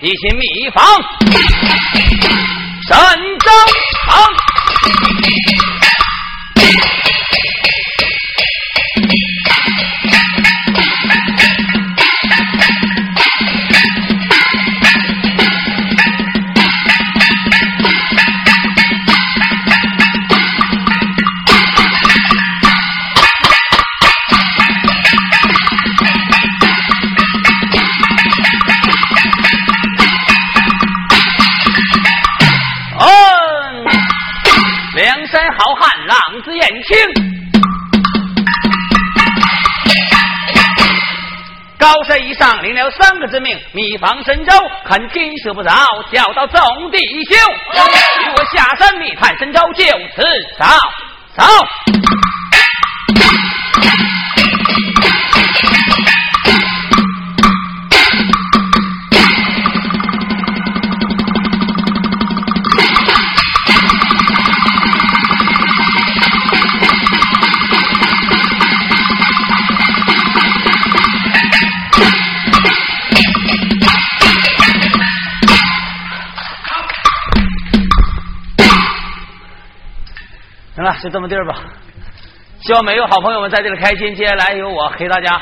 一心秘方山好汉浪子燕青，高山一上领了三个之命，密防神州，看天色不早，叫到众弟兄，与我下山密探神州，就此走走。就这么地儿吧，希望每位好朋友们在这里开心。接下来由我陪大家，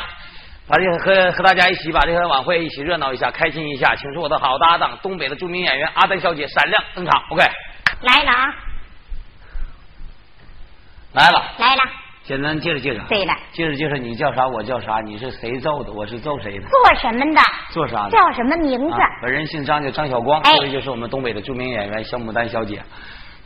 把这个和和大家一起把这个晚会一起热闹一下，开心一下。请出我的好搭档，东北的著名演员阿丹小姐闪亮登场。OK，来了啊，来了，来了。简单介绍介绍。对了，介绍介绍你叫啥？我叫啥？你是谁揍的？我是揍谁的？做什么的？做啥的？叫什么名字？本人姓张，叫张晓光。这位就是我们东北的著名演员小牡丹小姐。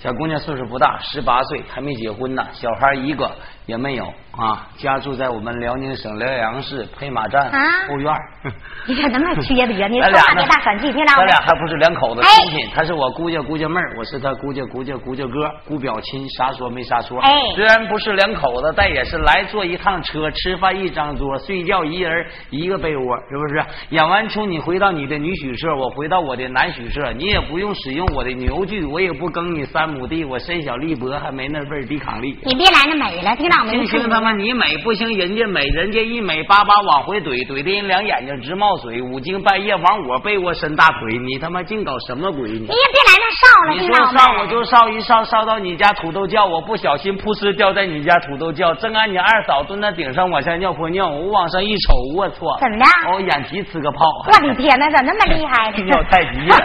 小姑娘岁数不大，十八岁，还没结婚呢，小孩一个。也没有啊，家住在我们辽宁省辽阳市配马站后院。你咋那么缺德呢？说话别大喘气，听着。咱俩还不是两口子亲戚，他是我姑家姑家妹儿，我是他姑家姑家姑家哥，姑表亲，啥说没啥说。哎，虽然不是两口子，但也是来坐一趟车，吃饭一张桌，睡觉一人一个被窝，是不是？演完出你回到你的女宿舍，我回到我的男宿舍，你也不用使用我的牛具，我也不耕你三亩地，我身小力薄，还没那份抵抗力。你别来那美了，听着。行行他妈你美不行，人家美，人家一美巴巴往回怼，怼的人两眼睛直冒水，五更半夜往我被窝伸大腿，你他妈净搞什么鬼？你也别来那烧了，你说烧我就烧一烧，烧到你家土豆窖，我不小心扑哧掉在你家土豆窖，正按你二嫂蹲在顶上往下尿泼尿，我往上一瞅，我操！怎么的？我眼皮呲个泡！我的天哪，咋那么厉害呢？尿太急了！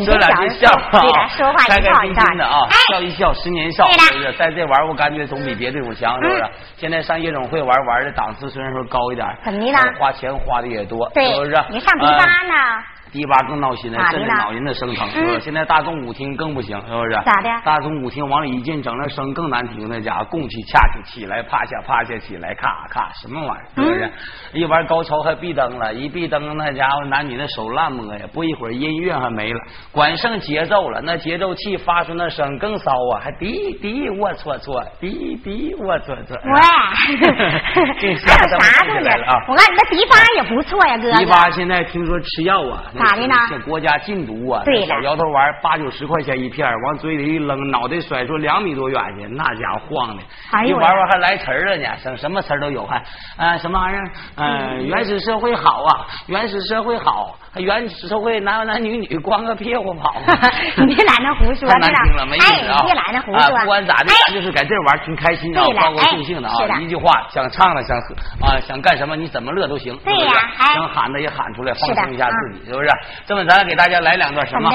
说两句笑话开开心心的啊，笑一笑十年少，是不是？在这玩我感觉总比别的我强，是？现在上夜总会玩玩的档次虽然说高一点，怎么的？花钱花的也多，是不是？你上迪吧呢？迪吧更闹心了，震得脑人的生疼，是不是？现在大众舞厅更不行，是不是？咋的？大众舞厅往里一进，整那声更难听，那家伙供起恰起起来趴下趴下起来咔咔什么玩意儿？是不是？一玩高潮还闭灯了，一闭灯那家伙男女那手乱摸呀，不一会儿音乐还没了，管剩节奏了，那节奏器发出那声更骚啊，还滴滴我搓搓，滴滴我搓搓。喂，这啥东西？我看你那迪吧也不错呀，哥。迪吧现在听说吃药啊。咋的呢？这国家禁毒啊！对小摇头丸八九十块钱一片，往嘴里一扔，脑袋甩出两米多远去，那家伙晃的。一玩玩还来词儿了呢，什什么词儿都有，还啊什么玩意儿？嗯，原始社会好啊，原始社会好，原始社会男男女女光个屁股跑。你别来那胡说，太难听了，没意思啊！别来那胡说。不管咋的，就是在这玩挺开心啊，高高兴兴的啊！一句话，想唱的想啊想干什么，你怎么乐都行。对呀，想喊的也喊出来，放松一下自己，是不是？这么，咱给大家来两段什么？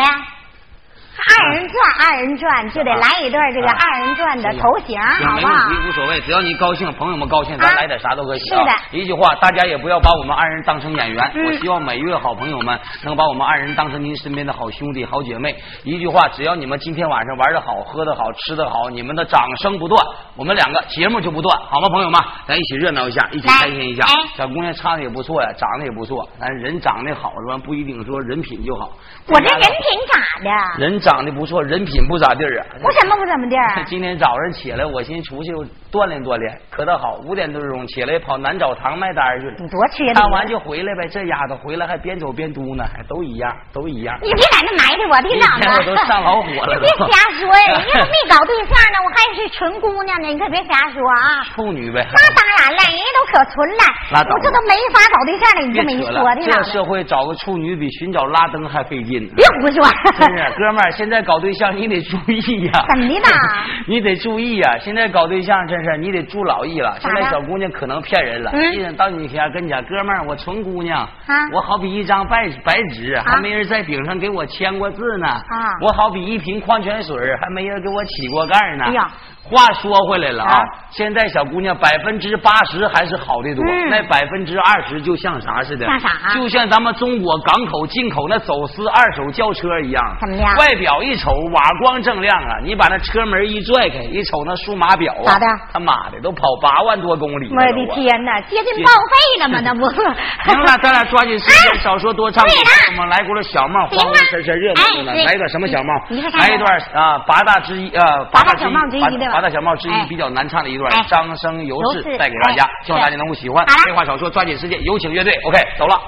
二人转，二人转就得来一段这个二人转的头型，好不好？无所谓，只要你高兴，朋友们高兴，咱来点啥都可以。是的，一句话，大家也不要把我们二人当成演员。我希望每一位好朋友们能把我们二人当成您身边的好兄弟、好姐妹。一句话，只要你们今天晚上玩的好、喝的好、吃的好，你们的掌声不断，我们两个节目就不断，好吗？朋友们，咱一起热闹一下，一起开心一下。小姑娘唱的也不错呀，长得也不错，但是人长得好是吧？不一定说人品就好。我这人品咋的？人。长得不错，人品不咋地儿啊。我什么不怎么地儿？今天早上起来，我寻思出去锻炼锻炼，可倒好，五点多钟起来跑南澡堂卖单去了。你多缺德！看完就回来呗。这丫头回来还边走边嘟囔，还都一样，都一样。你别在那埋汰我，别长子！我都上老火了。你别瞎说呀！你都没搞对象呢，我还是纯姑娘呢，你可别瞎说啊！处女呗。那当然了，人家都可纯了。我这都没法搞对象了，你这么一说的。这社会找个处女比寻找拉登还费劲。别胡说！真是，哥们儿，现在搞对象你得注意呀。怎么的？你得注意呀！现在搞对象真是你得注老意了。现在小姑娘可能骗人了。嗯。到你家跟你讲，哥们儿，我纯姑娘。啊。我好比一张白白纸，还没人在顶上给我签过字呢。啊。我好比一瓶矿泉水，还没人给我起过盖呢。哎呀。话说回来了啊，现在小姑娘百分之八十还是好的多，那百分之二十就像啥似的？像啥？就像咱们中国港口进口那走私二手轿车一样。怎么样？外表一瞅瓦光锃亮啊，你把那车门一拽开，一瞅那数码表啊，咋的？他妈的都跑八万多公里！我的天哪，接近报废了吗？那不？行了，咱俩抓紧时间，少说多唱。我们来过了小帽，黄黄身身热闹闹，来一段什么小帽？来一段啊，八大之一啊，八大小帽之一的。大小帽之一比较难唱的一段，张生游志带给大家，希望大家能够喜欢。废话少说，抓紧时间，有请乐队。OK，走了。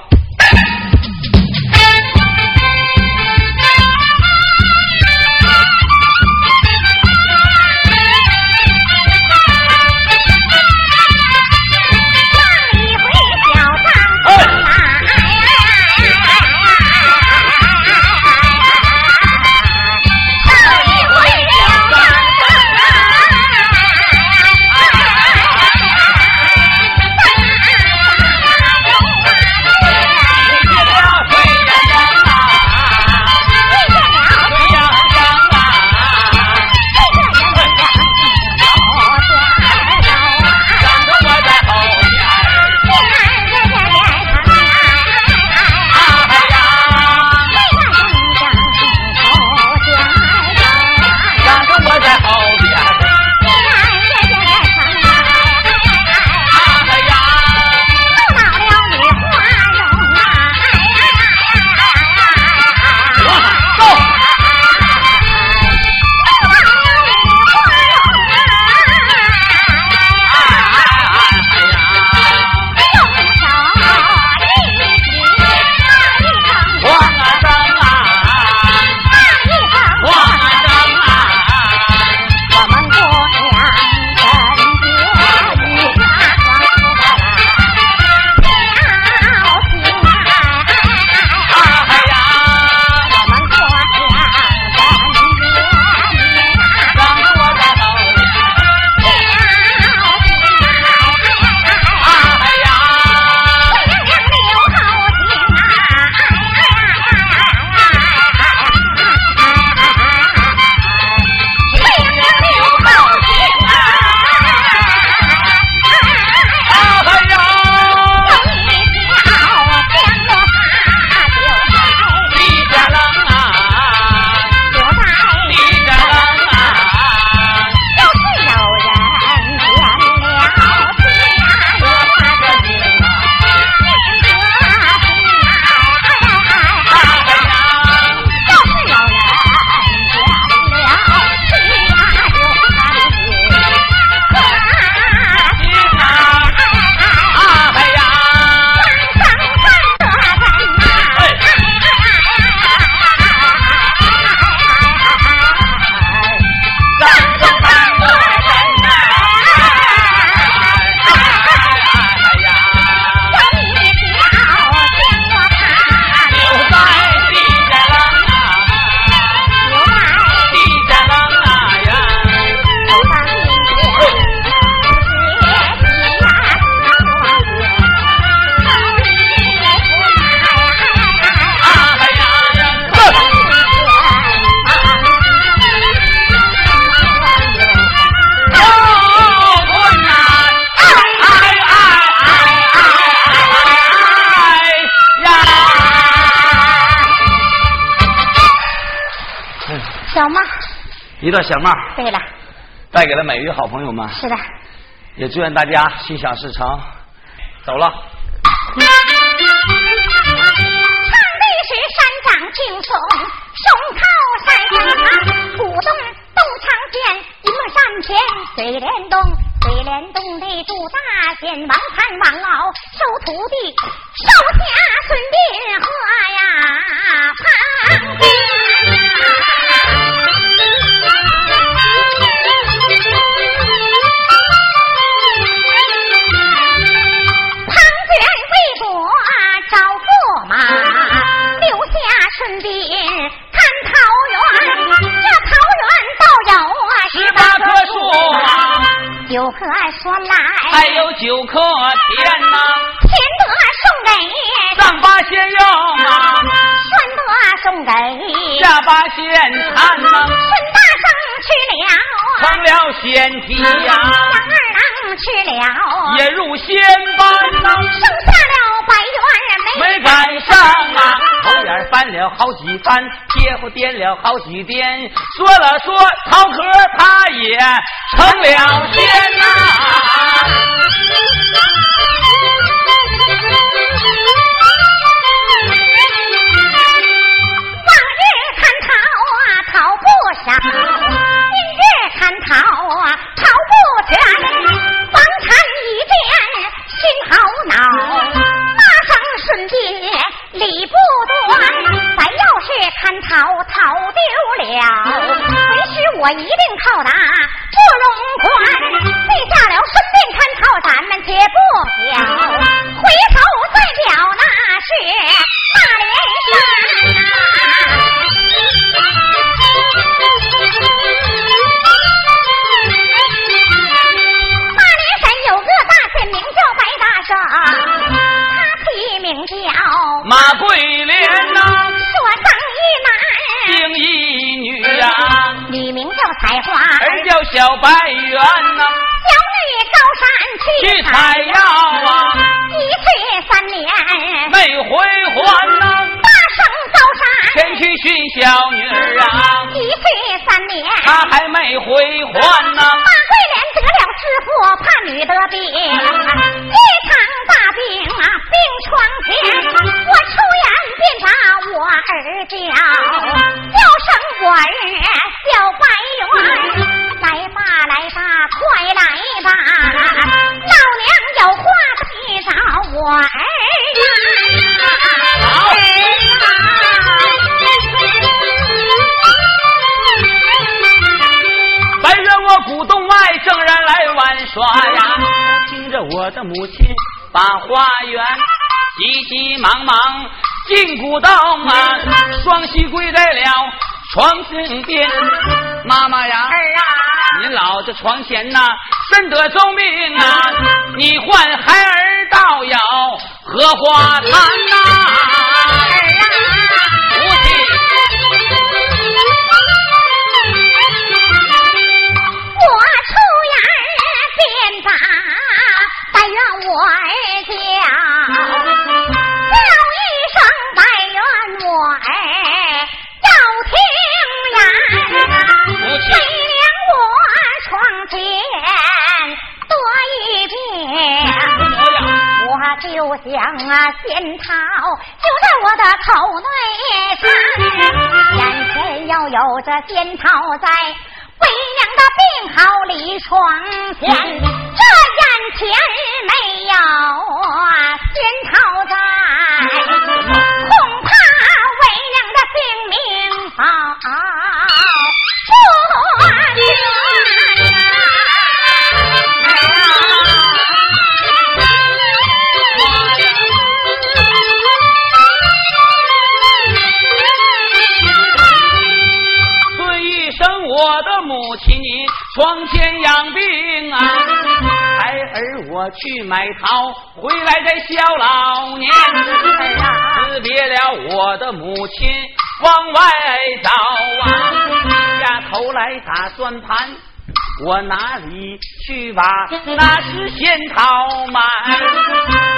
一段小帽，对了，带给了每一位好朋友们。是的，也祝愿大家心想事成。走了。唱的是山长青松，松靠山长，古洞都长天，一座山前水帘洞，水帘洞的住大仙王禅王敖收徒弟，少下孙天化呀，啊边。树，九棵说来还有九棵田呐，田得送给。上八仙用啊，顺得送给。下八仙看呐，顺大圣去了。成了仙体呀，杨二郎去了。也入仙班呐，剩下了百元没赶上啊。头眼翻了好几番，贴乎颠了好几颠，说了说桃壳他也成了仙呐。往日看桃啊，桃不少；今日看桃啊，桃不全。房产一见心好恼，马上顺便。理不端，咱要是贪逃逃丢了，为师我一定靠打不容宽。记下了，顺便看逃，咱们且不表，回头再表。我的母亲。把花园急急忙忙进古洞啊，双膝跪在了床前边。妈妈呀，儿啊，您老这床前呐，身得重病啊，你唤孩儿到要荷花潭呐。儿但愿我儿家叫一声，但愿我儿要听言，谁凉我床前多一遍。我就像啊仙桃，就在我的口内生。眼前要有这仙桃在，为娘的病号里床前。前儿没呀。我去买桃，回来再孝老年。辞别了我的母亲，往外找啊，下头来打算盘，我哪里去把那是仙桃买？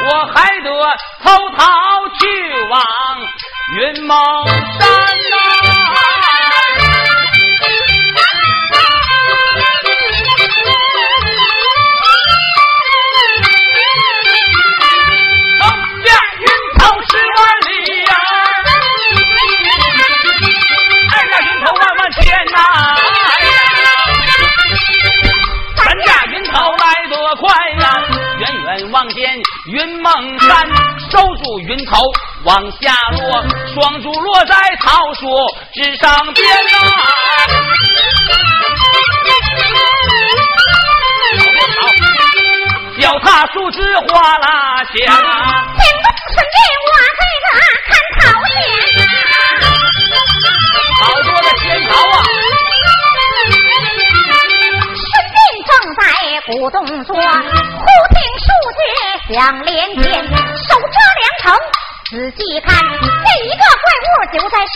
我还得偷桃去往云梦山呐。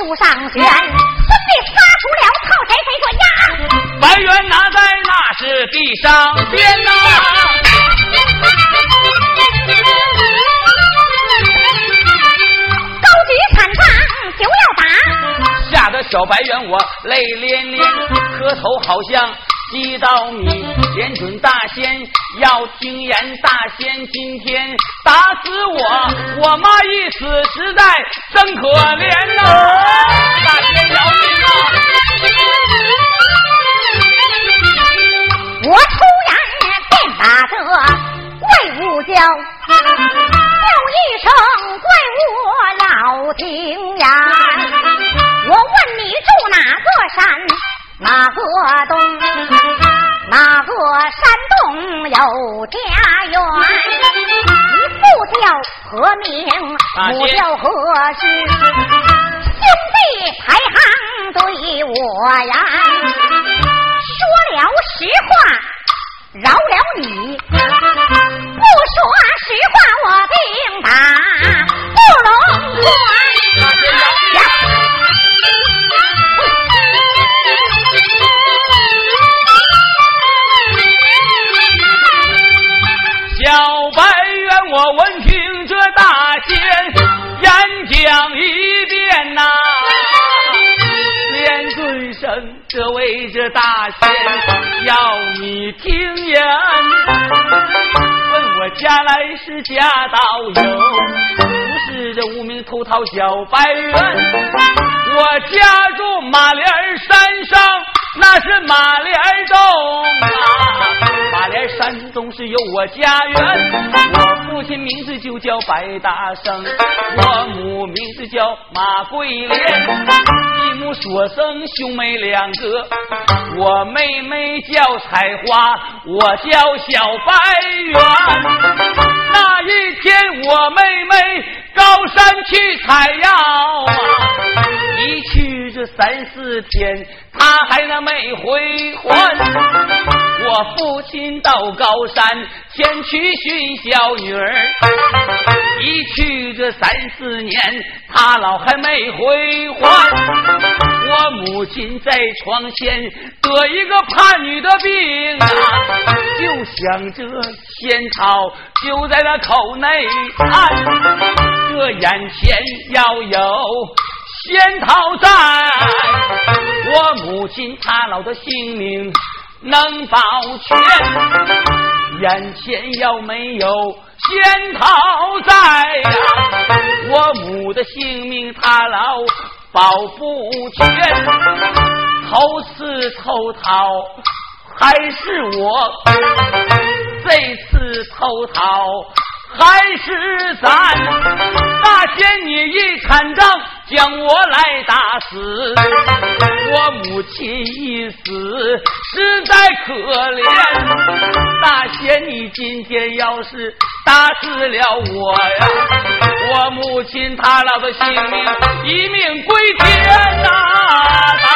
物就在树上悬。孙膑杀出了靠谁谁说呀？白猿拿在那是地上天呐？高举禅杖就要打，吓得小白猿我泪涟涟，磕头好像祭到你，连准大仙要听言，大仙今天打死我，我妈一死实在真可怜呐！大仙饶命啊！我突然便打着怪物叫，叫一声怪物老听言。我问你住哪个山，哪个东，哪个山洞有家园？你父叫何名？母叫何氏？兄弟排行对我言。说了实话，饶了你；不说实话，我定打不龙关。下来是家道有，不是这无名偷桃小白猿，我家住马莲山上，那是马莲洞啊。马莲山中是有我家园，我父亲名字就叫白大生，我母名字叫马桂莲，母所生兄妹两个，我妹妹叫采花，我叫小白猿。那一天我妹妹高山去采药啊，一去这三四天，她还能没回还。我父亲到高山前去寻小女儿，一去这三四年，他老还没回还。我母亲在床前得一个叛女的病啊，就想这仙桃就在那口内含，这眼前要有仙桃在，我母亲她老的性命。能保全，眼前要没有仙桃在呀、我母的性命他老保不全。头次偷桃还是我，这次偷桃还是咱。大仙你一禅杖将我来打死，我母亲一死实在可怜。大仙你今天要是打死了我呀，我母亲她老的性命一命归天呐、大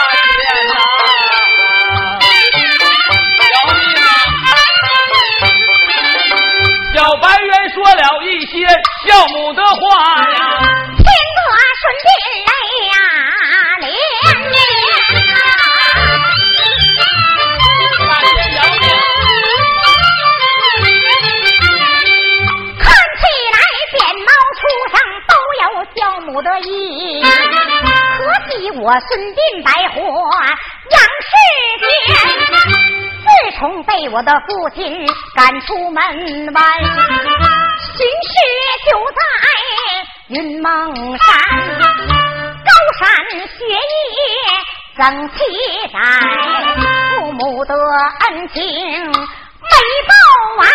小白猿说了一些孝母的话呀，听得顺膑泪呀连连！看起来扁毛出生都有孝母的意，可惜我孙膑白活养世间。自从被我的父亲赶出门外，寻师就在云梦山，高山雪夜增期待，父母的恩情没报完。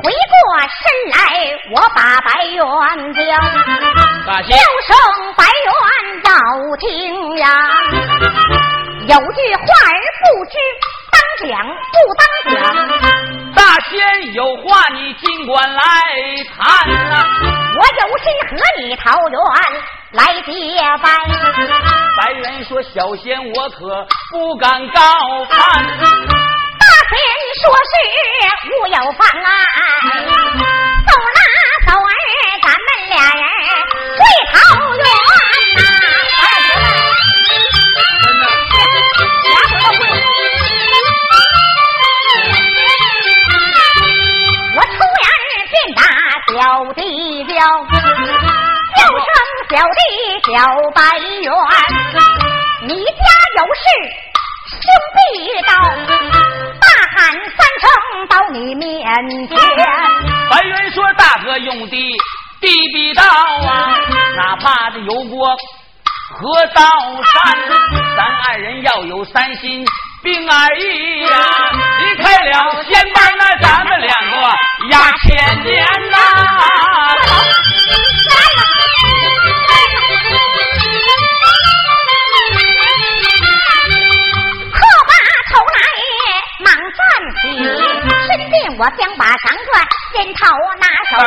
回过身来，我把白猿叫，叫声白猿到听呀。有句话儿不知当讲不当讲，大仙有话你尽管来谈呐。我有心和你桃园来结拜。白猿说：“小仙我可不敢高攀。”大仙说是无有妨碍。走啦走儿，咱们俩人回桃园我突然见打小弟叫，叫声小弟小白猿，你家有事兄弟到，大喊三声到你面前。白猿说：“大哥用的地必道啊，哪怕这有过河道山，要有三心。”并而已呀！离开了仙班，那咱们两个压千年呐！我将把长转仙桃拿手，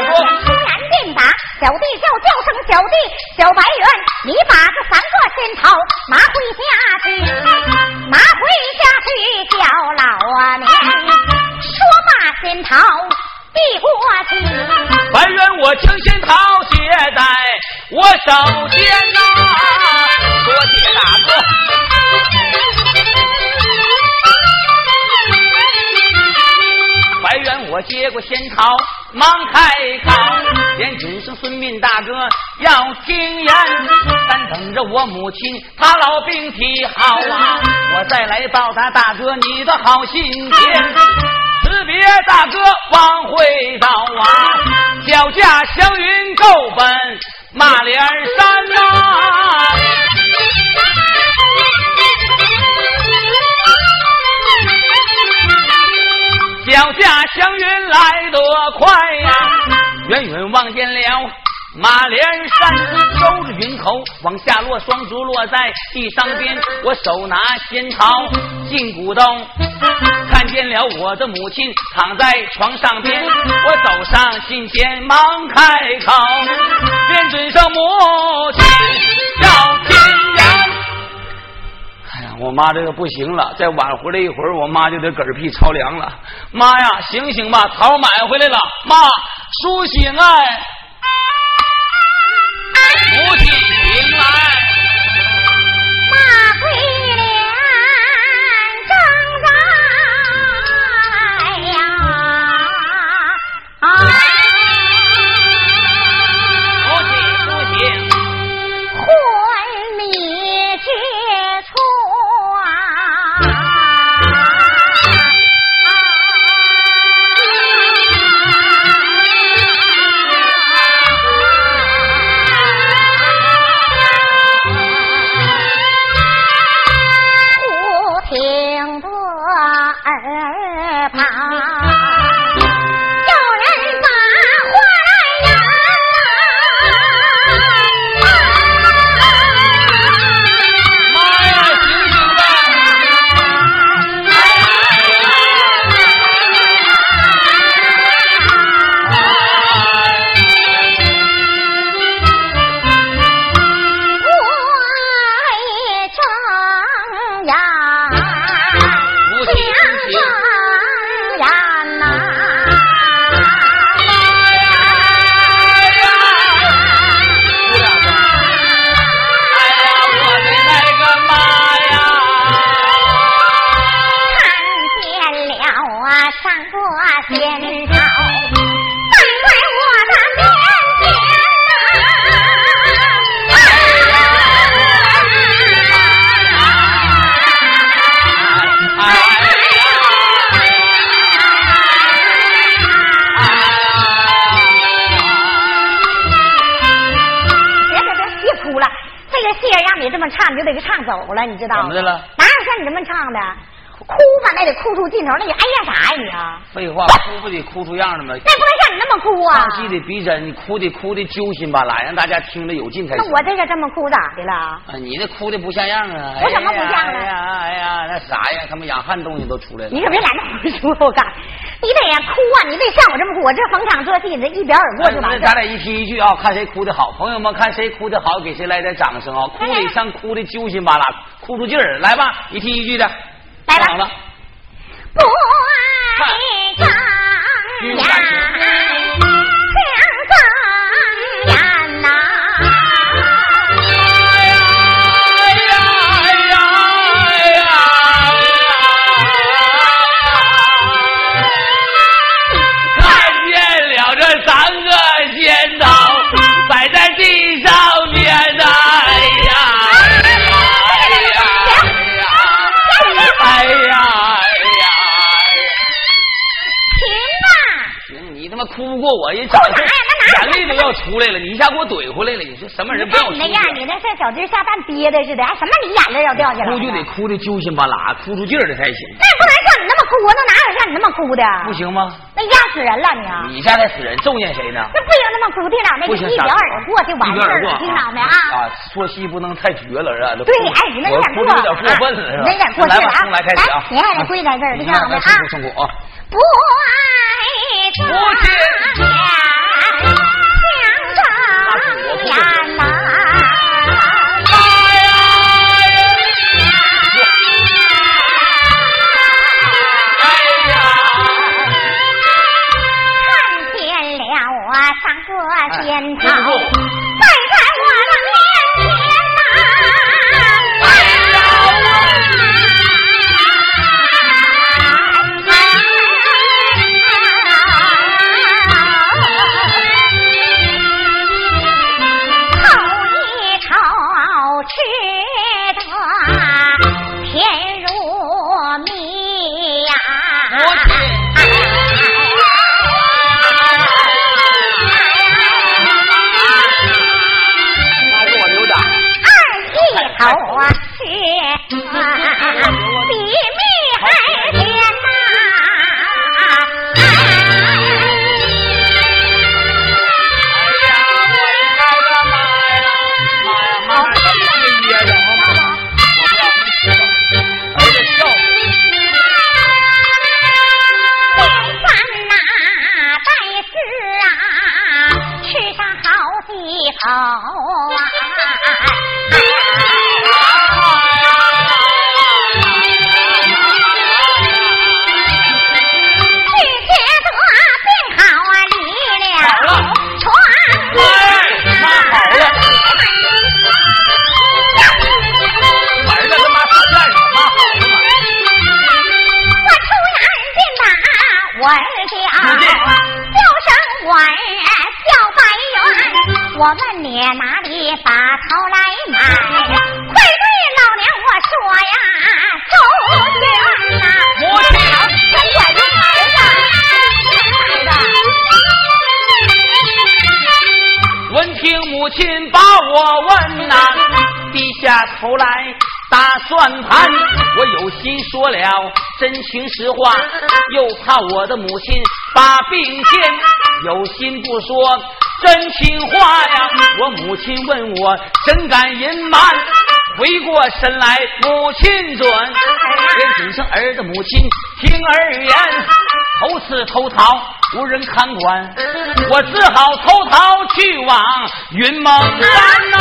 突然便打小弟叫叫声小弟小白猿，你把这三个仙桃拿回家去，拿回家去叫老娘。说罢仙桃递过去，白猿我将仙桃接在我手间呐，多谢大哥。白猿我接过仙桃，忙开口，连准生孙膑大哥要听言，但等着我母亲她老病体好啊，我再来报答大哥你的好心田。辞别大哥往回走啊，脚下祥云够奔马连山呐、脚下祥云来得快呀，远远望见了马连山，收着云头往下落，双足落在地上边，我手拿仙桃进古洞，看见了我的母亲躺在床上边，我走上近前忙开口，便尊上母亲我妈这个不行了，再晚回来一会儿，我妈就得嗝屁着凉了。妈呀，醒醒吧，桃买回来了，妈，苏醒哎！母亲醒来，马桂走了，你知道吗？怎么的了？哪有像你这么唱的？哭吧，那得哭出劲头，那你哎呀啥呀你啊？废话，哭不得哭出样了吗？那不能像你那么哭啊！唱戏得逼真，你哭得哭的揪心巴拉，让大家听着有劲才行。那我这个这么哭咋的了？啊，你这哭的不像样啊！我怎么不像了？哎呀哎呀，那啥呀？他们养汉东西都出来了。你可别来那胡说，我告诉你，你得呀哭啊！你得像我这么哭，我这逢场作戏，这一表而过就完了。那咱俩一提一句啊，看谁哭的好。朋友们，看谁哭的好，给谁来点掌声啊！哭得像哭的揪心巴拉，哭出劲儿来吧！一提一句的，来吧。好了。不爱张扬，下给我怼回来了，你说什么人？不要你那样，你那像小鸡下蛋憋的似的，什么你眼泪要掉下来？哭就得哭的揪心巴拉，哭出劲儿来才行。那不能像你那么哭，那哪有像你那么哭的？不行吗？那压死人了你！你家才死人，咒念谁呢？那不行，那么哭，听着没？一表耳过就完事儿了，听着没啊？啊，说戏不能太绝了，是吧？对，哎，你那有点过，有点过分了，是吧？那有点过劲啊！来，开始啊！你还得跪在这儿，听着没啊？不爱张扬，把我问呐，低下头来打算盘。我有心说了真情实话，又怕我的母亲把病添，有心不说真情话呀。我母亲问我怎敢隐瞒，回过身来母亲准，连准生儿的母亲听儿言，头次偷桃无人看管，我只好偷桃去往云梦山呐、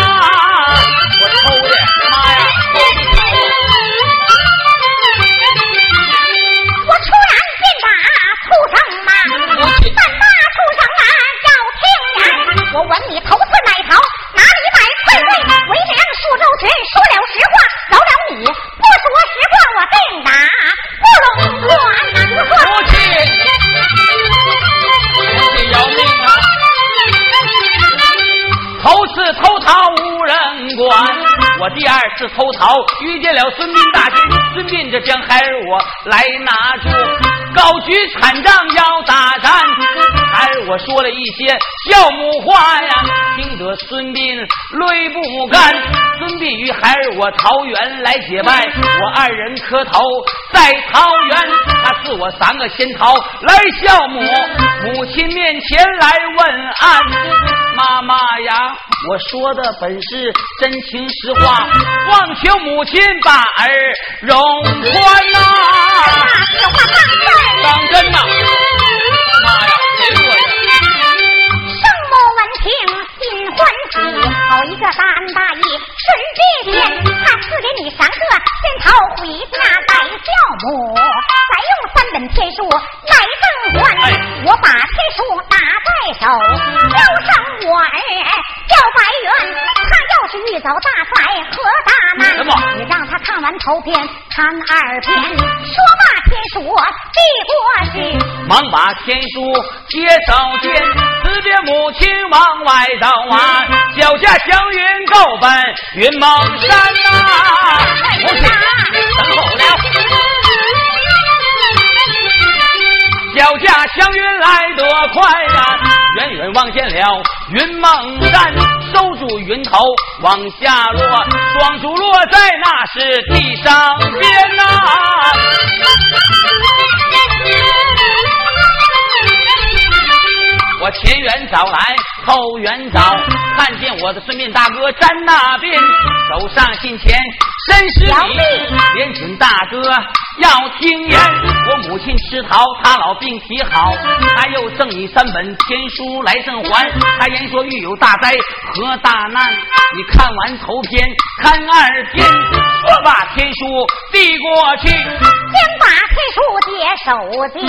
我偷的妈呀！我突然见打畜生嘛，但那畜生啊要听言。我问你头次哪桃？哪里买？数周全说了实话，饶了你。不说实话，我定打不容管。我说母亲，命啊！头次偷桃无人管，我第二次偷桃遇见了孙膑大军，孙膑这将孩儿我来拿住，高举禅杖要大战。孩儿我说了一些孝母话呀，听得孙膑泪不干。孙膑与孩儿我桃园来结拜，我二人磕头在桃园，他赐我三个仙桃来孝母，母亲面前来问安。妈妈呀，我说的本是真情实话，望求母亲把儿容宽呐。有话当真？当真呐！妈呀，谁说的？圣母闻听欢喜，好一个大恩大义顺便天，他赐给你三个仙桃回家带孝母，再用三本天书来赠还。我把天书拿在手，交上我儿叫白猿，他要是遇到大灾和大难，你让他看完头篇，看二篇，说罢天书递过去。忙把天书接手间，辞别母亲往外走啊，脚下祥云够奔云蒙山呐、母亲等候了。脚下祥云来得快呀、远远望见了云梦山，收住云头往下落，双足落在那是地上边呐、我前缘早来后缘早，看见我的孙膑大哥站那边，走上信钱身是小礼，连请大哥要听言。我母亲吃桃，他老病体好，他又赠你三本天书来赠还。他言说遇有大灾和大难，你看完头篇，看二篇，说把天书递过去，先把天书接手间，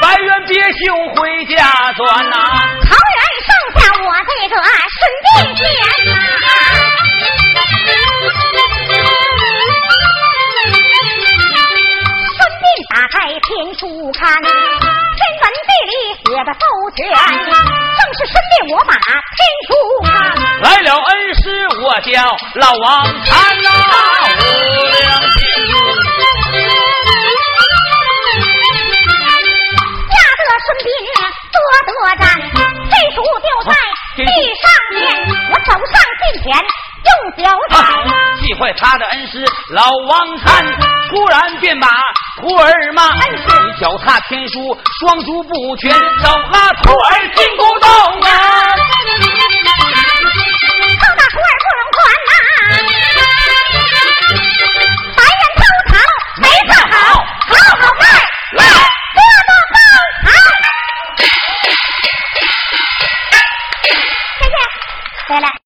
白猿别休回家转呐、桃园剩下我这个顺便仙呐、孙膑打开天书看，天文地理写的周全，正是孙膑我把天书看。来了恩师，我叫老王禅呐、无量天吓得孙膑多得战，天书就在地上面，我走上近前用脚踩。气坏他的恩师老王禅，突然便把徒儿骂：“恩师你脚踏天书，双足不全，手拉徒儿进古洞啊！” Thank you.